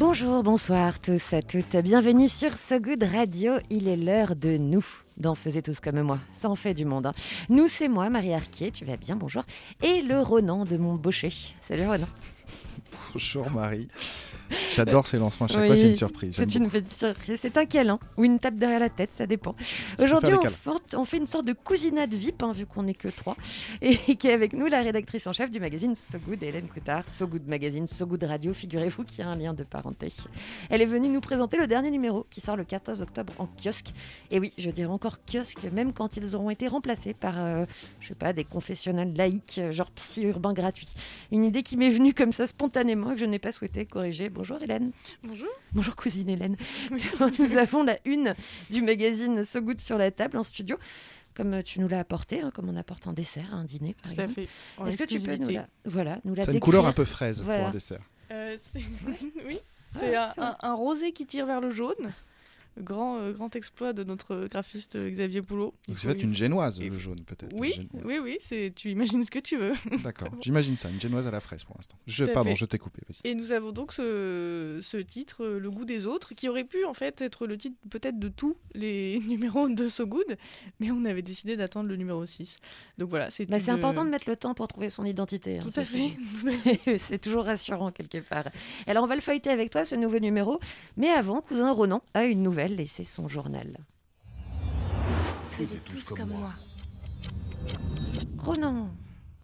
Bonjour, bonsoir tous à toutes. Bienvenue sur So Good Radio. Il est l'heure de nous. D'en faisait tous comme moi. Ça en fait du monde. hein. Nous, c'est moi, Marie Arquier. Tu vas bien, bonjour. Et le Ronan de mon. Salut Ronan. Bonjour Marie. J'adore ces lancements, chaque Oui, fois c'est une surprise. C'est une petite surprise. C'est un câlin ou une tape derrière la tête, ça dépend. Aujourd'hui, on fait une sorte de cousinade VIP, hein, vu qu'on n'est que trois, et qui est avec nous la rédactrice en chef du magazine So Good, Hélène Coutard. So Good Magazine, So Good Radio, figurez-vous qu'il y a un lien de parenté. Elle est venue nous présenter le dernier numéro qui sort le 14 octobre en kiosque. Et oui, je dirais encore kiosque, même quand ils auront été remplacés par, euh, je sais pas, des confessionnels laïques, euh, genre psy urbain gratuit. Une idée qui m'est venue comme ça spontanément et que je n'ai pas souhaité corriger. Bonjour Hélène. Bonjour. Bonjour cousine Hélène. nous avons la une du magazine So Good sur la table en studio. Comme tu nous l'as apporté, hein, comme on apporte un dessert, un dîner par Tout à fait. En Est-ce que tu peux nous la, voilà, nous la a une couleur un peu fraise Voilà. pour un dessert. Euh, c'est- oui, c'est Ah, un, c'est un rosé qui tire vers le jaune. Grand, euh, grand exploit de notre graphiste euh, Xavier Poulot. Donc c'est peut-être une génoise, le jaune peut-être. Oui, Gén- oui, oui, c'est tu imagines ce que tu veux. D'accord, j'imagine ça, une génoise à la fraise pour l'instant. Je, pardon, fait. je t'ai coupé, vas-y. Et nous avons donc ce, ce titre, euh, Le goût des autres, qui aurait pu en fait être le titre peut-être de tous les numéros de So Good, mais on avait décidé d'attendre le numéro 6. Donc voilà, c'est Bah, c'est important de mettre le temps pour trouver son identité. hein, Tout à fait. c'est toujours rassurant quelque part. Alors on va le feuilleter avec toi ce nouveau numéro, mais avant, cousin Ronan a une nouvelle et c'est son journal. Faisiez tous comme moi. Ronan,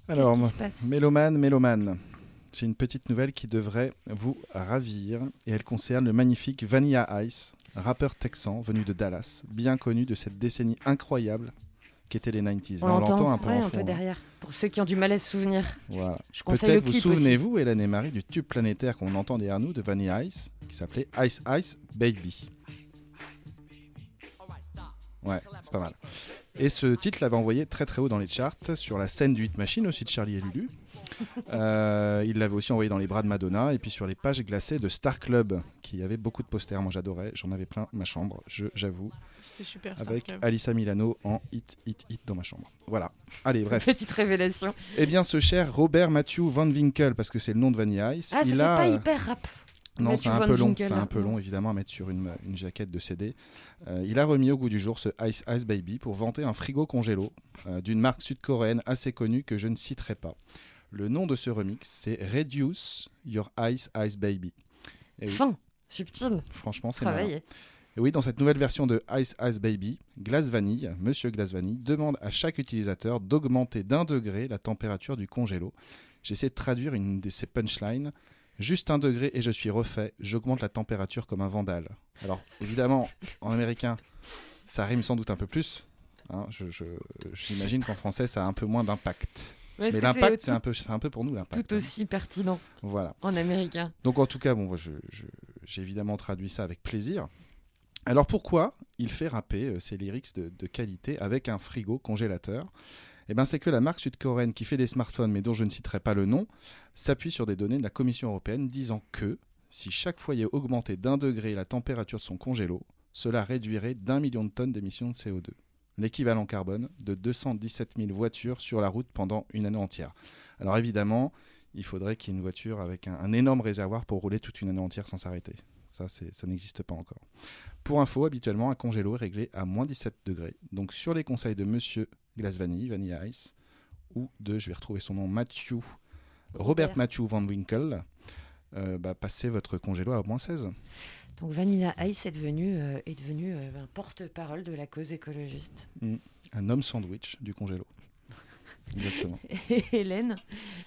Alors, qu'est-ce qui se passe mélomane, mélomane. J'ai une petite nouvelle qui devrait vous ravir et elle concerne le magnifique Vanilla Ice, rappeur texan venu de Dallas, bien connu de cette décennie incroyable qu'étaient les 90s. on l'entend un peu ouais, en un peu hein. derrière. Pour ceux qui ont du mal à se souvenir, Voilà. Peut-être vous souvenez-vous, Hélène et Marie, du tube planétaire qu'on entend derrière nous de Vanilla Ice, qui s'appelait Ice Ice Baby. Ouais, c'est pas mal. Et ce titre l'avait envoyé très très haut dans les charts, sur la scène du Hit Machine aussi de Charlie et Lulu. Euh, il l'avait aussi envoyé dans les bras de Madonna et puis sur les pages glacées de Star Club, qui avait beaucoup de posters. Moi j'adorais, j'en avais plein ma chambre, j'avoue, C'était super. Avec. Alissa Milano en hit, hit, hit dans ma chambre. Voilà. Allez, bref. Petite révélation. Eh bien, ce cher Robert Matthew Van Winkle, parce que c'est le nom de Vanilla Ice, Ah, ça il fait a. pas hyper rap. Non, c'est un peu long, c'est un hein, peu long évidemment à mettre sur une, une jaquette de CD. Euh, il a remis au goût du jour ce Ice Ice Baby pour vanter un frigo congélo euh, d'une marque sud-coréenne assez connue que je ne citerai pas. Le nom de ce remix, c'est Reduce Your Ice Ice Baby. Et oui, Fin, subtil, franchement, c'est malin. Et oui, dans cette nouvelle version de Ice Ice Baby, Glace Vanille, Monsieur Glace Vanille, demande à chaque utilisateur d'augmenter d'un degré la température du congélo. J'essaie de traduire une de ces punchlines. Juste un degré et je suis refait, j'augmente la température comme un vandale. Alors, évidemment, en américain, ça rime sans doute un peu plus. hein, J'imagine qu'en français, ça a un peu moins d'impact. Mais l'impact, c'est un peu, un peu pour nous l'impact. tout hein. aussi pertinent Voilà. en américain. Donc en tout cas, bon, je- je- j'ai évidemment traduit ça avec plaisir. Alors pourquoi il fait rapper euh, ses lyrics de, de qualité avec un frigo congélateur? Eh bien c'est que la marque sud-coréenne qui fait des smartphones, mais dont je ne citerai pas le nom, s'appuie sur des données de la Commission européenne disant que si chaque foyer augmentait d'un degré la température de son congélo, cela réduirait d'un million de tonnes d'émissions de CO2. L'équivalent carbone de 217 000 voitures sur la route pendant une année entière. Alors évidemment, il faudrait qu'il y ait une voiture avec un énorme réservoir pour rouler toute une année entière sans s'arrêter. Ça, ça n'existe pas encore. Pour info, habituellement, un congélo est réglé à moins 17 degrés. Donc, sur les conseils de Monsieur Glace Vanille, Vanilla Ice, ou de, je vais retrouver son nom, Matthew, Robert. Matthew Van Winkle, euh, bah, passez votre congélo à moins 16. Donc Vanilla Ice est devenu, euh, est devenu euh, un porte-parole de la cause écologiste. Un homme sandwich du congélo. Exactement. Et Hélène,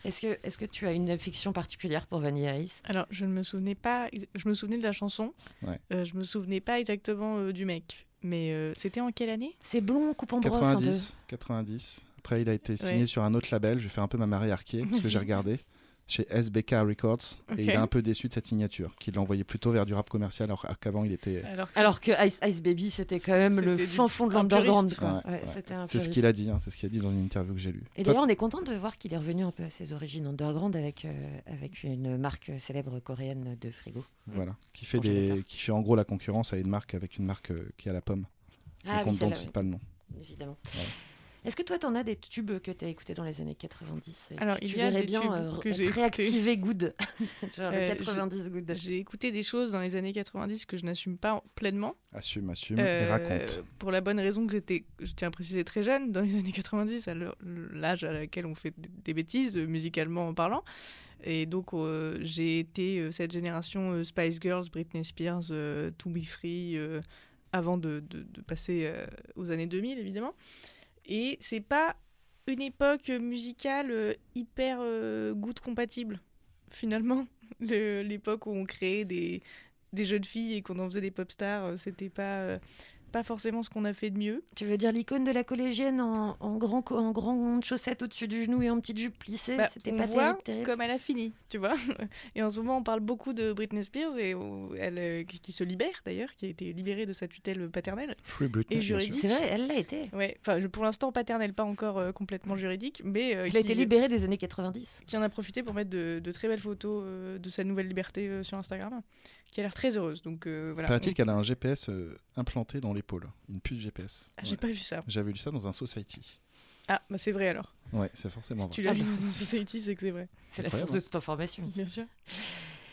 est-ce que, est que tu as une affection particulière pour Vanilla Ice? Alors, je ne me souvenais pas. Je me souvenais de la chanson. Ouais. Euh, je me souvenais pas exactement euh, du mec. Mais euh, c'était en quelle année? C'est blond, coupe en brosse. un peu. 90, 90. Après, il a été signé Ouais. sur un autre label. Je vais faire un peu ma Marie Arquier, parce que j'ai regardé. Chez SBK Records et il est un peu déçu de cette signature, qu'il l'a envoyé plutôt vers du rap commercial alors qu'avant il était. Alors, que Alors que Ice, Ice Baby, c'était quand même le fin fond de un l'underground. Ouais, Ouais, ouais. C'est ce qu'il a dit, hein, c'est ce qu'il a dit dans une interview que j'ai lue. Et Toi, d'ailleurs, on est content de voir qu'il est revenu un peu à ses origines underground avec, euh, avec une marque célèbre coréenne de frigo. voilà, qui fait des, qui fait en gros la concurrence à une marque avec une marque euh, qui a la pomme. Ah donc on oui, ne cite pas le nom. évidemment. Ouais. Est-ce que toi, t'en as des tubes que tu as écoutés dans les années 90 et Alors, il tu y a des bien tubes euh, que j'ai écoutés. réactiver good Genre Euh, 90 good. J'ai écouté des choses dans les années 90 que je n'assume pas pleinement. Assume, assume et Euh, raconte. Pour la bonne raison que j'étais, je tiens à préciser, très jeune dans les années 90, à l'âge à laquelle on fait des bêtises, euh, musicalement parlant. Et donc, euh, j'ai été euh, cette génération euh, Spice Girls, Britney Spears, euh, To Be Free, euh, avant de, de- de passer euh, aux années 2000, évidemment. Et c'est pas une époque musicale euh, hyper euh, finalement. Le- L'époque où on créait des, des jeunes filles et qu'on en faisait des pop stars, euh, c'était pas, pas forcément ce qu'on a fait de mieux. Tu veux dire l'icône de la collégienne en, en grand en grande chaussette au-dessus du genou et en petite jupe plissée Bah, C'était pas voit terrible, terrible. comme elle a fini, tu vois. Et en ce moment, on parle beaucoup de Britney Spears et elle, euh, qui se libère d'ailleurs, qui a été libérée de sa tutelle paternelle. Free Britney, et juridique. C'est vrai, elle l'a été. Ouais, enfin, pour l'instant paternelle, pas encore euh, complètement juridique, mais euh, Elle a été libérée des années 90. qui en a profité pour mettre de, de très belles photos euh, de sa nouvelle liberté euh, sur Instagram, qui a l'air très heureuse. Donc euh, voilà. Paraît-il qu'elle a un GPS euh, implanté dans l'épaule, une puce GPS. Ah, J'ai Ouais. pas vu ça. J'avais lu ça dans un Society. Ah, bah c'est vrai alors. Ouais, c'est forcément Si vrai. tu l'as Ah lu dans un Society, c'est que c'est vrai. C'est la source de toute information. Bien sûr.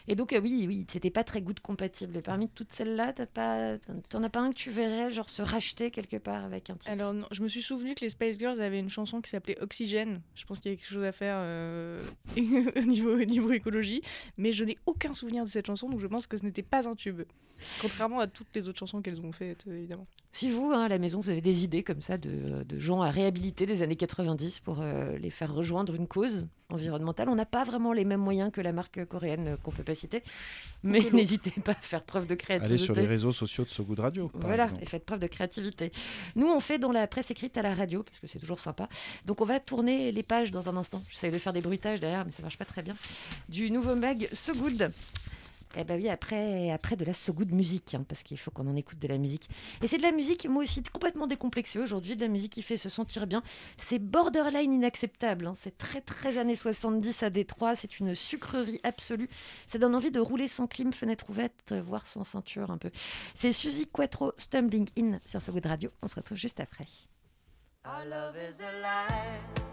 Et donc, euh, oui, oui, c'était pas très good compatible. Et parmi toutes celles-là, t'en as pas un que tu verrais, genre se racheter quelque part avec un titre? Alors, je me suis souvenu que les Spice Girls avaient une chanson qui s'appelait Oxygène. Je pense qu'il y a quelque chose à faire euh, au, niveau, au niveau écologie. Mais je n'ai aucun souvenir de cette chanson, donc je pense que ce n'était pas un tube. Contrairement à toutes les autres chansons qu'elles ont faites, euh, évidemment. Si vous, hein, à la maison, vous avez des idées comme ça de, de gens à réhabiliter des années 90 pour euh, les faire rejoindre une cause environnementale, on n'a pas vraiment les mêmes moyens que la marque coréenne euh, qu'on peut pas citer. Mais n'hésitez pas à faire preuve de créativité. Allez sur les réseaux sociaux de So Good Radio, par Voilà, exemple. et faites preuve de créativité. Nous, on fait dans la presse écrite à la radio, parce que c'est toujours sympa. Donc, on va tourner les pages dans un instant. J'essaie de faire des bruitages derrière, mais ça marche pas très bien. Du nouveau mag So Good. Eh ben oui, après, après de la So Good musique, hein, parce qu'il faut qu'on en écoute de la musique. Et c'est de la musique, moi aussi, complètement décomplexée aujourd'hui, de la musique qui fait se sentir bien. C'est borderline inacceptable. hein. C'est très, très années 70 à Détroit. C'est une sucrerie absolue. Ça donne envie de rouler sans clim, fenêtre ouverte, voire sans ceinture un peu. C'est Suzy Quattro Stumbling In sur So Good Radio. On se retrouve juste après. Our love is a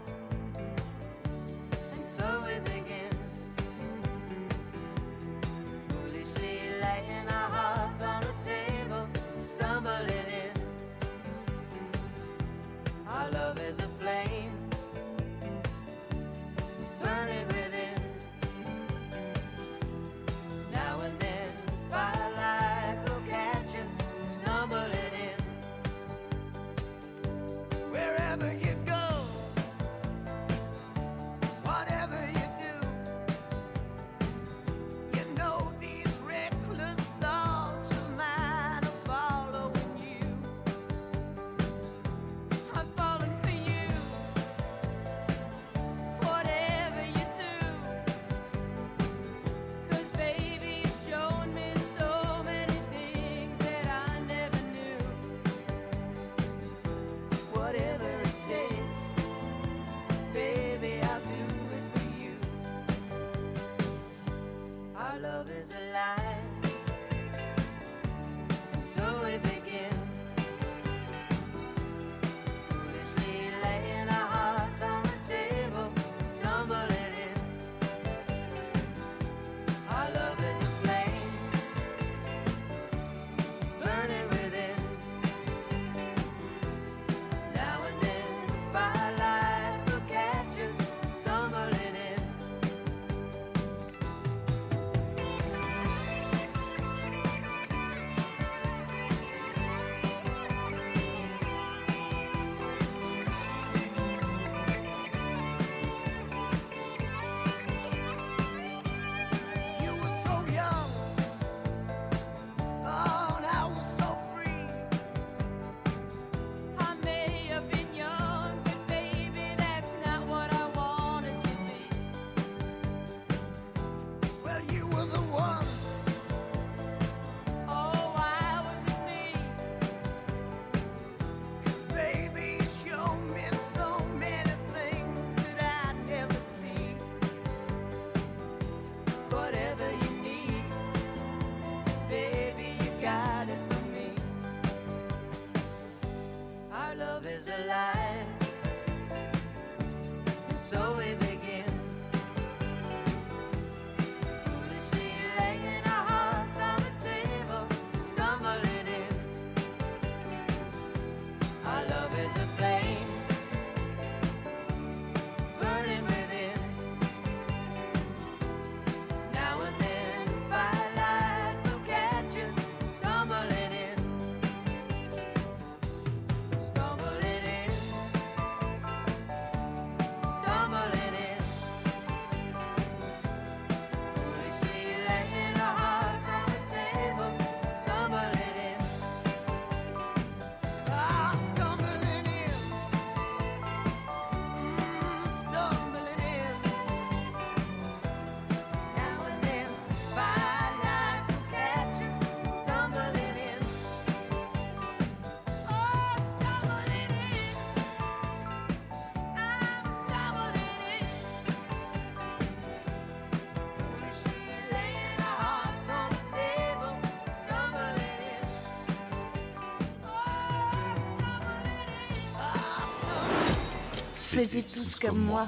tous comme moi.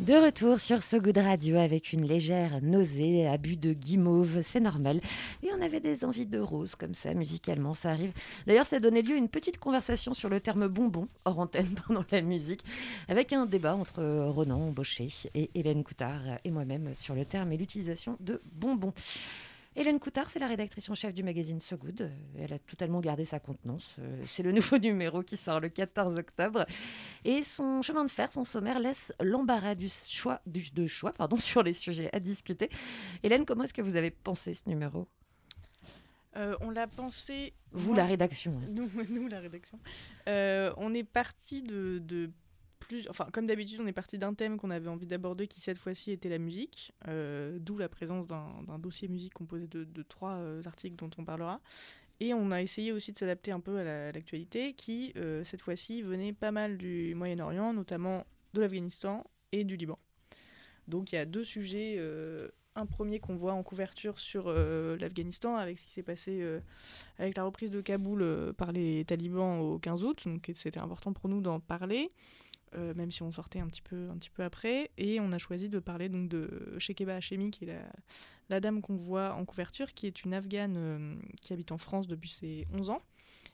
De retour sur So Good Radio avec une légère nausée, abus de guimauve, c'est normal. Et on avait des envies de rose comme ça, musicalement, ça arrive. D'ailleurs, ça a donné lieu à une petite conversation sur le terme bonbon, hors antenne pendant la musique, avec un débat entre Ronan Baucher et Hélène Coutard et moi-même sur le terme et l'utilisation de bonbon. Hélène Coutard, c'est la rédactrice en chef du magazine So Good. Euh, Elle a totalement gardé sa contenance. Euh, C'est le nouveau numéro qui sort le 14 octobre. Et son chemin de fer, son sommaire, laisse l'embarras du choix, du, de choix pardon, sur les sujets à discuter. Hélène, comment est-ce que vous avez pensé ce numéro? Euh, on l'a pensé. Vous, moi- la rédaction. hein. Nous, nous, la rédaction. Euh, on est parti de, de plus. Enfin, comme d'habitude, on est parti d'un thème qu'on avait envie d'aborder qui, cette fois-ci, était la musique. euh, D'où la présence d'un dossier musique composé de, trois euh, articles dont on parlera. Et on a essayé aussi de s'adapter un peu à la- à l'actualité qui, euh, cette fois-ci, venait pas mal du Moyen-Orient, notamment de l'Afghanistan et du Liban. Donc il y a deux sujets. un premier qu'on voit en couverture sur l'Afghanistan avec ce qui s'est passé avec la reprise de Kaboul par les talibans au 15 août. Donc c'était important pour nous d'en parler, euh, même si on sortait un petit, peu, un petit peu après. Et on a choisi de parler donc de Shekeba Hashemi, qui est la, dame qu'on voit en couverture, qui est une Afghane euh, qui habite en France depuis ses 11 ans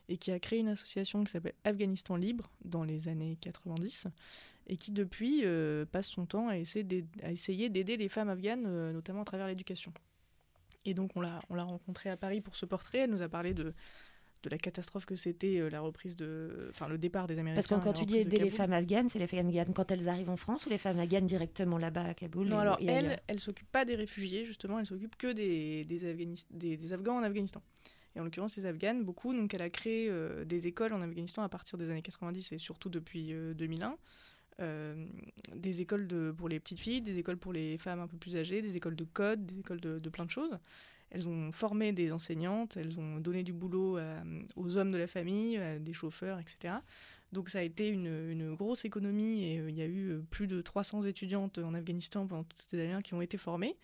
et qui a créé une association qui s'appelle Afghanistan Libre dans les années 90 et qui depuis euh, passe son temps à essayer d'aider les femmes afghanes, notamment à travers l'éducation. Et donc on l'a rencontrée à Paris pour ce portrait, elle nous a parlé de, de la catastrophe que c'était euh, la reprise de... Enfin le départ des Américains. Parce que quand tu dis aider les femmes afghanes, c'est les femmes afghanes quand elles arrivent en France ou les femmes afghanes directement là-bas à Kaboul Non, alors et elle, ailleurs elle s'occupe pas des réfugiés, justement, elle s'occupe que des, des, des, des Afghans en Afghanistan. Et en l'occurrence, les Afghanes, beaucoup. Donc elle a créé euh, des écoles en Afghanistan à partir des années 90 et surtout depuis euh, 2001. Euh, des écoles de, pour les petites filles, des écoles pour les femmes un peu plus âgées, des écoles de code, des écoles de, de plein de choses. Elles ont formé des enseignantes, elles ont donné du boulot à- aux hommes de la famille, à des chauffeurs, etc. Donc ça a été une, une grosse économie et euh, il y a eu euh, plus de 300 étudiantes en Afghanistan pendant toutes ces années qui ont été formées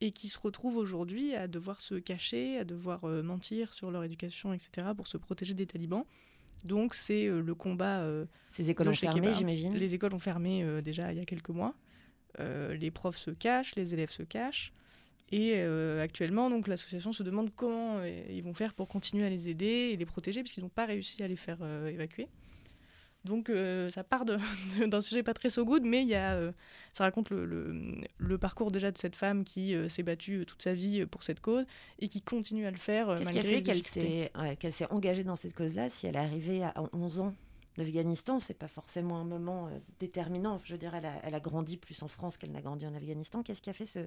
et qui se retrouvent aujourd'hui à devoir se cacher, à devoir euh, mentir sur leur éducation, etc. pour se protéger des talibans. Donc c'est euh, le combat. euh, Ces écoles ont fermé, j'imagine Les écoles ont fermé euh, déjà il y a quelques mois. Euh, les profs se cachent, les élèves se cachent. Et euh, actuellement, donc l'association se demande comment euh, ils vont faire pour continuer à les aider et les protéger, puisqu'ils n'ont pas réussi à les faire euh, évacuer. Donc euh, ça part d'un sujet pas très so good, mais il y a, euh, ça raconte le, le- le parcours déjà de cette femme qui euh, s'est battue toute sa vie pour cette cause et qui continue à le faire euh, Qu'est-ce qui a malgré fait qu'elle s'est ouais, engagée dans cette cause-là si elle est arrivée à 11 ans L'Afghanistan, c'est pas forcément un moment déterminant. Je veux dire, elle a, elle a grandi plus en France qu'elle n'a grandi en Afghanistan. Qu'est-ce qui a fait ce,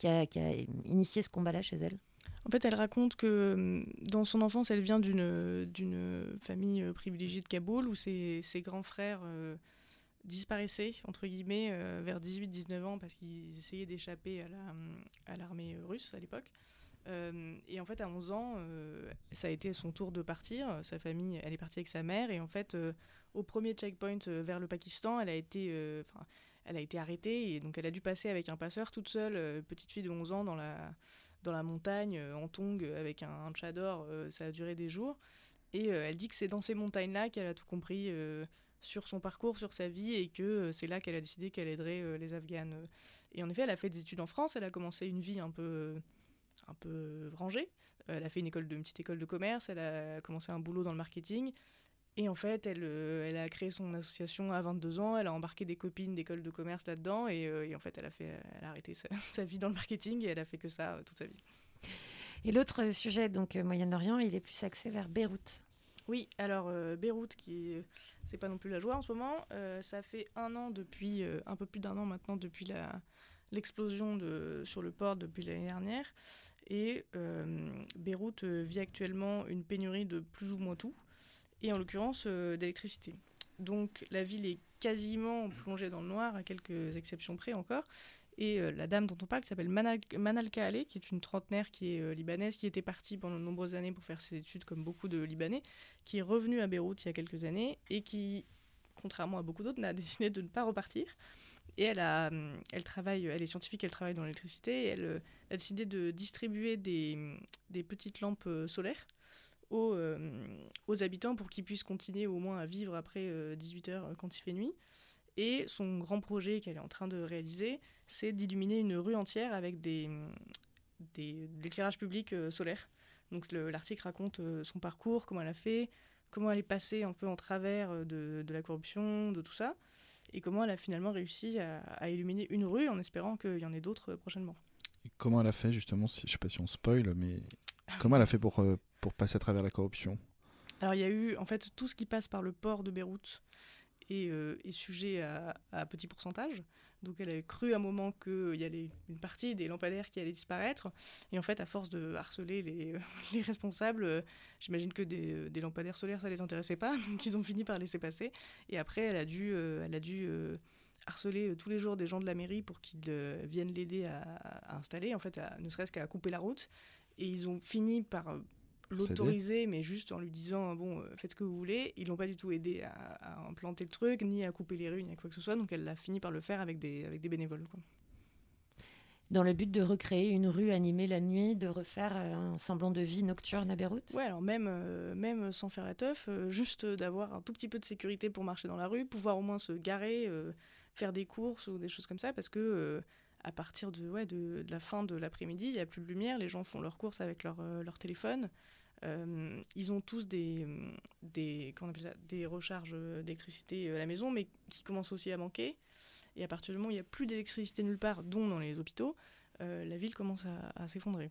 qui a, initié ce combat-là chez elle En fait, elle raconte que hum, dans son enfance, elle vient d'une famille euh, privilégiée de Kaboul où ses, ses grands frères euh, disparaissaient, entre guillemets, euh, vers 18-19 ans parce qu'ils essayaient d'échapper à la- l'armée russe à l'époque. Euh, et en fait, à 11 ans, euh, ça a été son tour de partir. Sa famille, elle est partie avec sa mère. Et en fait, euh, au premier checkpoint euh, vers le Pakistan, elle a été, euh, elle a été arrêtée. Et donc, elle a dû passer avec un passeur toute seule, euh, petite fille de 11 ans, dans la, dans la montagne, euh, en tongue, avec un, un tchador. euh, ça a duré des jours. Et euh, elle dit que c'est dans ces montagnes-là qu'elle a tout compris euh, sur son parcours, sur sa vie, et que euh, c'est là qu'elle a décidé qu'elle aiderait euh, les Afghanes. Et en effet, elle a fait des études en France. Elle a commencé une vie un peu, euh, un peu rangée. Euh, Elle a fait une petite école de commerce. Elle a commencé un boulot dans le marketing. Et en fait, elle, euh, elle a créé son association à 22 ans. Elle a embarqué des copines d'école de commerce là-dedans. Et, euh, et en fait, elle a, fait, elle a arrêté sa, sa vie dans le marketing et elle a fait que ça euh, toute sa vie. Et l'autre sujet, donc euh, Moyen-Orient, il est plus axé vers Beyrouth. Oui, alors euh, Beyrouth, qui est- c'est pas non plus la joie en ce moment, euh, ça fait un an depuis, euh, un peu plus d'un an maintenant depuis la l'explosion de sur le port depuis l'année dernière, et euh, Beyrouth euh, vit actuellement une pénurie de plus ou moins tout, et en l'occurrence euh, d'électricité. Donc la ville est quasiment plongée dans le noir, à quelques exceptions près encore. Et euh, la dame dont on parle, s'appelle Manal, Manalka Ale, qui est une trentenaire qui est euh, libanaise, qui était partie pendant de nombreuses années pour faire ses études comme beaucoup de Libanais, qui est revenue à Beyrouth il y a quelques années et qui, contrairement à beaucoup d'autres, n'a décidé de ne pas repartir. Et elle, travaille, elle est scientifique, elle travaille dans l'électricité, et elle a décidé de distribuer des, petites lampes solaires aux, euh, aux habitants pour qu'ils puissent continuer au moins à vivre après 18h quand il fait nuit. Et son grand projet qu'elle est en train de réaliser, c'est d'illuminer une rue entière avec des, des, de l'éclairage public solaire. Donc l'article raconte son parcours, comment elle a fait, comment elle est passée un peu en travers de, de la corruption, de tout ça, et comment elle a finalement réussi à, illuminer une rue en espérant qu'il y en ait d'autres prochainement. Et comment elle a fait justement, je sais pas si on spoil, mais comment elle a fait pour, euh, pour passer à travers la corruption Alors il y a eu en fait tout ce qui passe par le port de Beyrouth est, euh, sujet à, petit pourcentage. Donc elle a cru à un moment qu'il y avait une partie des lampadaires qui allaient disparaître. Et en fait, à force de harceler les, les responsables, euh, j'imagine que des, des, lampadaires solaires, ça les intéressait pas. Donc ils ont fini par laisser passer. Et après, elle a dû, euh, elle a dû euh, harceler tous les jours des gens de la mairie pour qu'ils viennent l'aider à, installer, en fait, ne serait-ce qu'à couper la route. Et ils ont fini par l'autoriser, mais juste en lui disant bon, faites ce que vous voulez. Ils l'ont pas du tout aidé à, à, implanter le truc, ni à couper les rues, ni à quoi que ce soit. Donc elle a fini par le faire avec des, avec des bénévoles. Quoi. Dans le but de recréer une rue animée la nuit, de refaire un semblant de vie nocturne à Beyrouth? Ouais, alors même, euh, même sans faire la teuf, euh, juste d'avoir un tout petit peu de sécurité pour marcher dans la rue, pouvoir au moins se garer, euh, faire des courses ou des choses comme ça, parce que à partir de, ouais, de, la fin de l'après-midi, il n'y a plus de lumière, les gens font leurs courses avec leur, leur téléphone. Euh, ils ont tous des, des, des recharges d'électricité à la maison, mais qui commencent aussi à manquer. Et à partir du moment où il n'y a plus d'électricité nulle part, dont dans les hôpitaux, euh, la ville commence à, s'effondrer.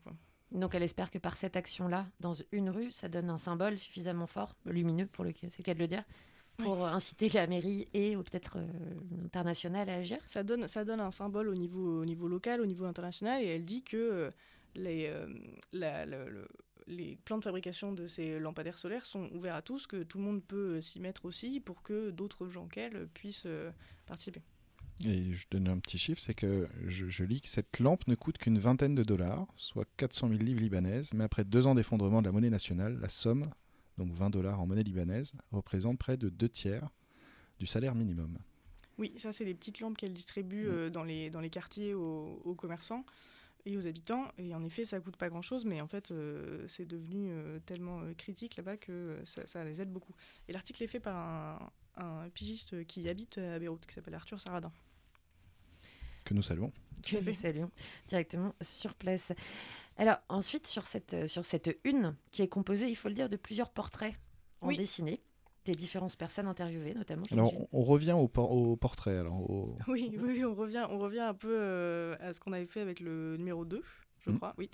Donc elle espère que par cette action-là, dans une rue, ça donne un symbole suffisamment fort, lumineux pour le c'est qu'à le dire, pour oui. inciter la mairie et peut-être euh, l'international à agir. Ça donne, ça donne un symbole au niveau, au niveau local, au niveau international, et elle dit que euh, les, euh, la, le, le, les plans de fabrication de ces lampadaires solaires sont ouverts à tous, que tout le monde peut s'y mettre aussi pour que d'autres gens qu'elle puissent euh, participer. Et je donne un petit chiffre, c'est que je, je, lis que cette lampe ne coûte qu'une vingtaine de dollars, soit 400 000 livres libanaises, mais après deux ans d'effondrement de la monnaie nationale, la somme, donc 20 dollars en monnaie libanaise, représente près de deux tiers du salaire minimum. Oui, ça c'est les petites lampes qu'elle distribue euh, dans, les, dans les quartiers aux, aux commerçants et aux habitants. Et en effet, ça coûte pas grand-chose, mais en fait, euh, c'est devenu euh, tellement euh, critique là-bas que ça, ça, les aide beaucoup. Et l'article est fait par un, un, pigiste qui habite à Beyrouth, qui s'appelle Arthur Saradin. Que nous saluons. Que nous saluons directement sur place. Alors ensuite, sur cette, sur cette une, qui est composée, il faut le dire, de plusieurs portraits en oui. dessinée des différentes personnes interviewées, notamment. Alors, on, on, revient au, por au portrait. Alors, au... Oui, oui, on revient, on revient un peu euh, à ce qu'on avait fait avec le numéro 2, je mmh. crois, oui.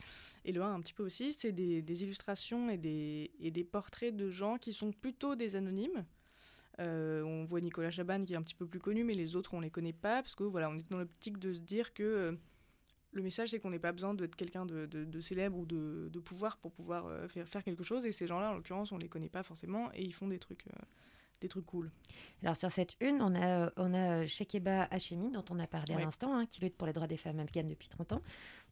Et le 1 un petit peu aussi, c'est des, des, illustrations et des, et des portraits de gens qui sont plutôt des anonymes. Euh, on voit Nicolas Chaban qui est un petit peu plus connu, mais les autres, on les connaît pas, parce que voilà, on est dans l'optique de se dire que euh, le message, c'est qu'on n'a pas besoin d'être quelqu'un de, de, de, célèbre ou de, de, pouvoir pour pouvoir euh, faire, faire quelque chose. Et ces gens-là, en l'occurrence, on les connaît pas forcément et ils font des trucs, euh, des trucs cool. Alors, sur cette une, on a, on a Shekeba Hachemi, dont on a parlé ouais. à l'instant, hein, qui lutte pour les droits des femmes afghanes depuis 30 ans.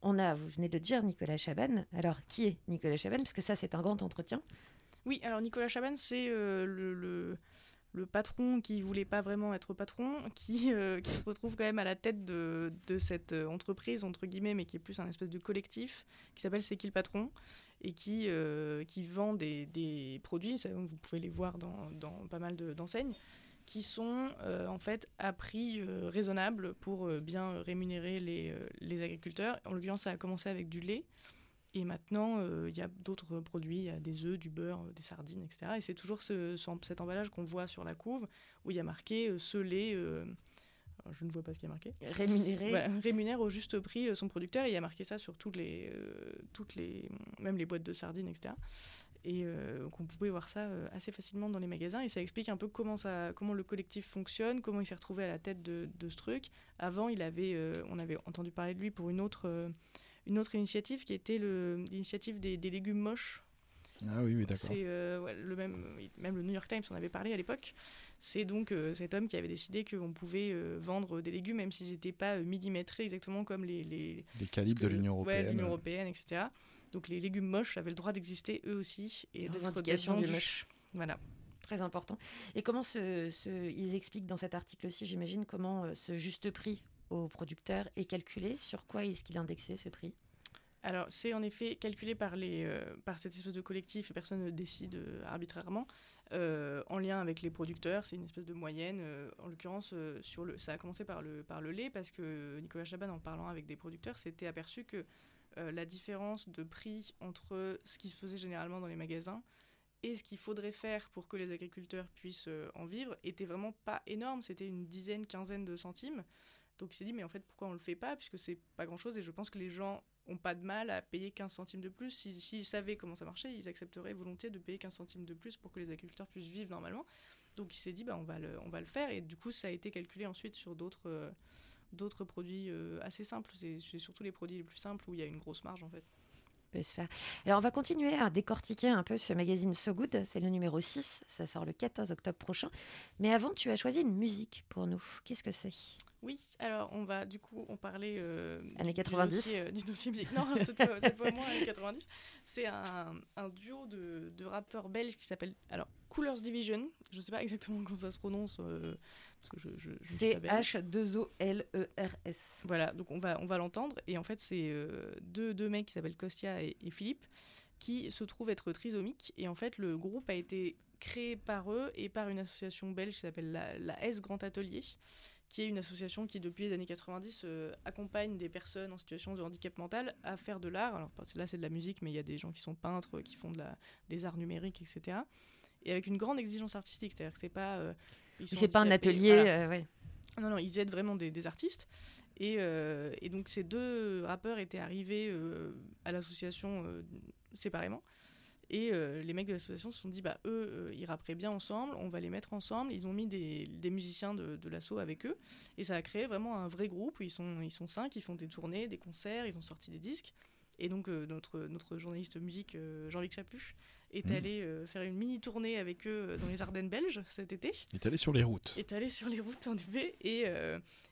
On a, vous venez de dire, Nicolas Chaban. Alors, qui est Nicolas Chaban? Parce que ça, c'est un grand entretien. Oui, alors Nicolas Chaban, c'est euh, le, le le patron qui voulait pas vraiment être patron, qui, euh, qui, se retrouve quand même à la tête de, de, cette entreprise, entre guillemets, mais qui est plus un espèce de collectif, qui s'appelle C'est qui le patron, et qui, euh, qui vend des, des, produits, vous pouvez les voir dans, dans pas mal d'enseignes, qui sont euh, en fait à prix euh, raisonnable pour bien rémunérer les, les agriculteurs. En l'occurrence, ça a commencé avec du lait. Et maintenant, il euh, y a d'autres produits, il y a des œufs, du beurre, des sardines, etc. Et c'est toujours ce, ce, cet emballage qu'on voit sur la couve où il y a marqué euh, ce lait. Euh, je ne vois pas ce qui est marqué. Rémunéré. Voilà, rémunère au juste prix son producteur. Et il y a marqué ça sur toutes les, toutes les, même les boîtes de sardines, etc. Et qu'on pouvait voir ça assez facilement dans les magasins. Et ça explique un peu comment, ça, comment le collectif fonctionne, comment il s'est retrouvé à la tête de, de ce truc. Avant, il avait, on avait entendu parler de lui pour une autre une autre initiative qui était l'initiative des, des, légumes moches. Ah oui, oui d'accord. C'est euh, ouais, le même, même le New York Times en avait parlé à l'époque. C'est donc euh, cet homme qui avait décidé qu'on pouvait euh, vendre des légumes même s'ils n'étaient pas millimétrés exactement comme les les, les calibres que, de l'Union européenne, ouais, l'Union européenne, etc. Donc les légumes moches avaient le droit d'exister eux aussi et d'être vendus. moche. Voilà très important. Et comment ils expliquent dans cet article aussi, j'imagine, comment ce juste prix aux producteurs est calculé Sur quoi est-ce qu'il est indexé ce prix Alors, c'est en effet calculé par, les, euh, par cette espèce de collectif, personne ne décide euh, arbitrairement, euh, en lien avec les producteurs. C'est une espèce de moyenne. en l'occurrence, sur le, ça a commencé par le, par le lait, parce que Nicolas Chaban, en parlant avec des producteurs, s'était aperçu que la différence de prix entre ce qui se faisait généralement dans les magasins et ce qu'il faudrait faire pour que les agriculteurs puissent en vivre était vraiment pas énorme. C'était une dizaine, quinzaine de centimes. Donc il s'est dit, mais en fait, pourquoi on le fait pas? Puisque c'est pas grand chose et je pense que les gens ont pas de mal à payer 15 centimes de plus. S'ils s'ils savaient comment ça marchait, ils accepteraient volontiers de payer 15 centimes de plus pour que les agriculteurs puissent vivre normalement. Donc il s'est dit, bah, on, va le, on va le faire. Et du coup, ça a été calculé ensuite sur d'autres euh, d'autres produits euh, assez simples. C'est surtout les produits les plus simples où il y a une grosse marge en fait. peut se faire. Alors, on va continuer à décortiquer un peu ce magazine So Good. C'est le numéro 6. Ça sort le 14 octobre prochain. Mais avant, tu as choisi une musique pour nous. Qu'est-ce que c'est? Oui, alors on va du coup on parlait euh, Années du- 90. du dossier, euh, du dossier musique. Non, cette fois, cette fois moins années 90. C'est un, un duo de, de rappeurs belges qui s'appelle alors Coolers Division. Je sais pas exactement comment ça se prononce euh, parce que je, je, je suis pas belge. C-H-2-O-L-E-R-S. Voilà, donc on va, on va l'entendre. Et en fait, c'est euh, deux, deux mecs qui s'appellent Kostia et, et Philippe qui se trouvent être trisomiques. Et en fait, le groupe a été créé par eux et par une association belge qui s'appelle la, la S Grand Atelier, qui est une association qui, depuis les années 90, euh, accompagne des personnes en situation de handicap mental à faire de l'art. Alors là, c'est de la musique, mais il y a des gens qui sont peintres, qui font de la, des arts numériques, etc. Et avec une grande exigence artistique, c'est-à-dire que c'est pas... euh, C'est pas un atelier. voilà. euh, ouais. Non, non, ils aident vraiment des, des artistes. Et, et donc ces deux rappeurs étaient arrivés à l'association séparément. Et euh, les mecs de l'association se sont dit, bah, eux, euh, ils rapperaient bien ensemble, on va les mettre ensemble. Ils ont mis des, des musiciens de, de l'asso avec eux. Et ça a créé vraiment un vrai groupe. Ils sont, ils sont cinq, ils font des tournées, des concerts, ils ont sorti des disques. Et donc euh, notre, notre journaliste musique, euh, Jean-Luc Chapuche, est Mhm. allé euh, faire une mini tournée avec eux dans les Ardennes belges cet été Il est allé sur les routes. est allé sur les routes en effet et,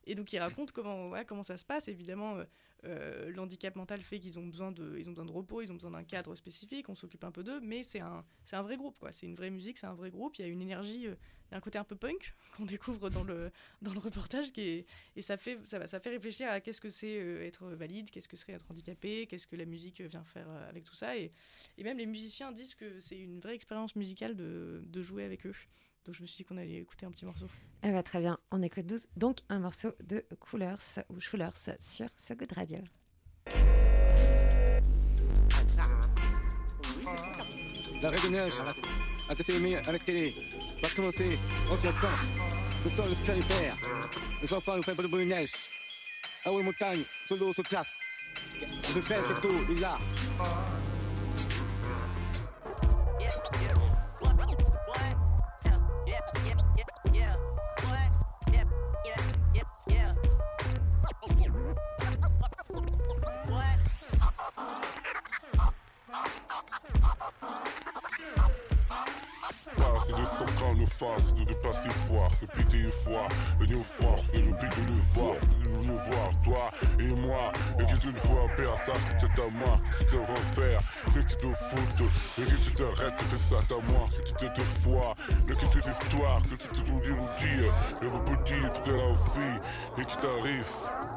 et donc il raconte comment, ouais, comment ça se passe évidemment euh, euh, le handicap mental fait qu'ils ont besoin de ils ont besoin de repos ils ont besoin d'un cadre spécifique on s'occupe un peu d'eux mais c'est un un vrai groupe quoi. C'est une vraie musique c'est un vrai groupe. Il y a une énergie euh, un côté un peu punk qu'on découvre dans le dans le reportage et ça fait ça, ça fait réfléchir à qu'est-ce que c'est euh, être valide qu'est-ce que serait être handicapé qu'est-ce que la musique vient faire euh, avec tout ça. Et, et même les musiciens disent que c'est une vraie expérience musicale de, de jouer avec eux donc je me suis dit qu'on allait écouter un petit morceau Eh ben, très bien. On écoute douze- donc un morceau de Coolers ou Schulers sur So Good Radio. De neige, un dessin animé à la télé, va commencer, on s'y attend. Le temps de califère, les enfants ne font pas de bonne neige. Ah oui, montagne, sur l'eau se classe. Je pèse sur tout, il a. une fois, au foire, de le de le voir, de le voir, toi et moi. Et que tu ne vois père, ça c'est à moi, que tu te refaire, que tu te foutes, et que tu t'arrêtes, c'est ça à moi, que tu te fois, et que tu histoires, que tu te nous dis, nous dire, et vous petit, toute la vie, et qui t'arrive.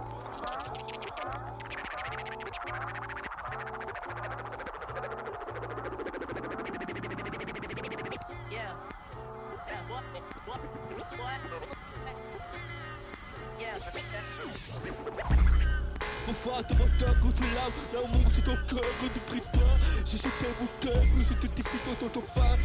Ton femme.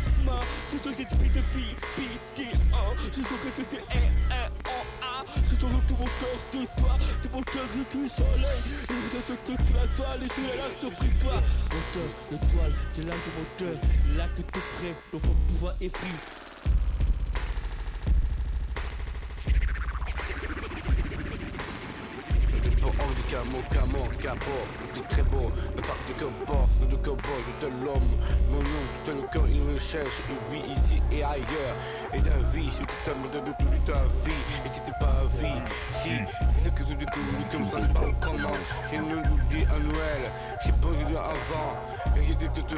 Je te défie de vie, pitié, oh. Je sens que A. Je te retrouve mon de toi, de mon cœur de tout soleil. Et je te toute la toile, et tu es là, je te prie toi. Moteur, l'étoile, l'âme de mon cœur. Là que t'es prêt, donc pouvoir effrire. Camo, capot, le très beau, le parc de cowboy, le cowboy de l'homme. Mon nom, tout le corps, il recherche, il vit ici et ailleurs. Et la vie, c'est tout ça, de toute ta vie, et si c'est pas vie, si, c'est ce que tu découvres comme ça, c'est pas autrement. J'ai nous l'oubli à Noël, j'ai pas eu avant, et j'ai dit toute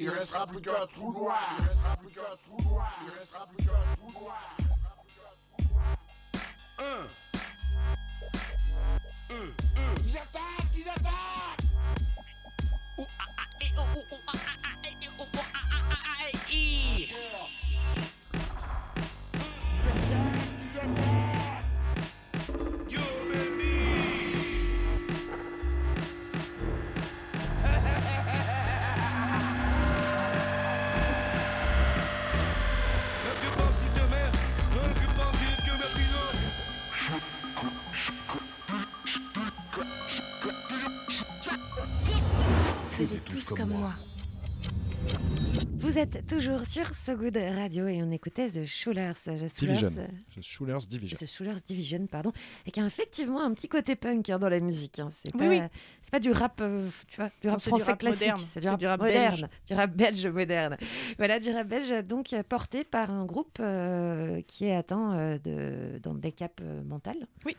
Il restera plus qu'un trou noir. Il restera plus qu'un trou noir. Il restera plus qu'un trou noir. Un. Un. Ils attaquent, ils attaquent. Ouh, ah, ah, et, oh, oh, ah, ah. ah. Comme moi. Vous êtes toujours sur So Good Radio et on écoutait The Schulers. The Schulers, Division. euh, The Schulers Division. The Schulers Division, pardon, et qui a effectivement un petit côté punk hein, dans la musique. hein. C'est Oui, pas, oui. c'est pas du rap, euh, tu vois, du Non, rap c'est du français rap classique, moderne. c'est du rap, du rap moderne, belge. du rap belge moderne. Voilà, du rap belge donc euh, porté par un groupe euh, qui est atteint euh, de d'handicap euh, mental. Oui.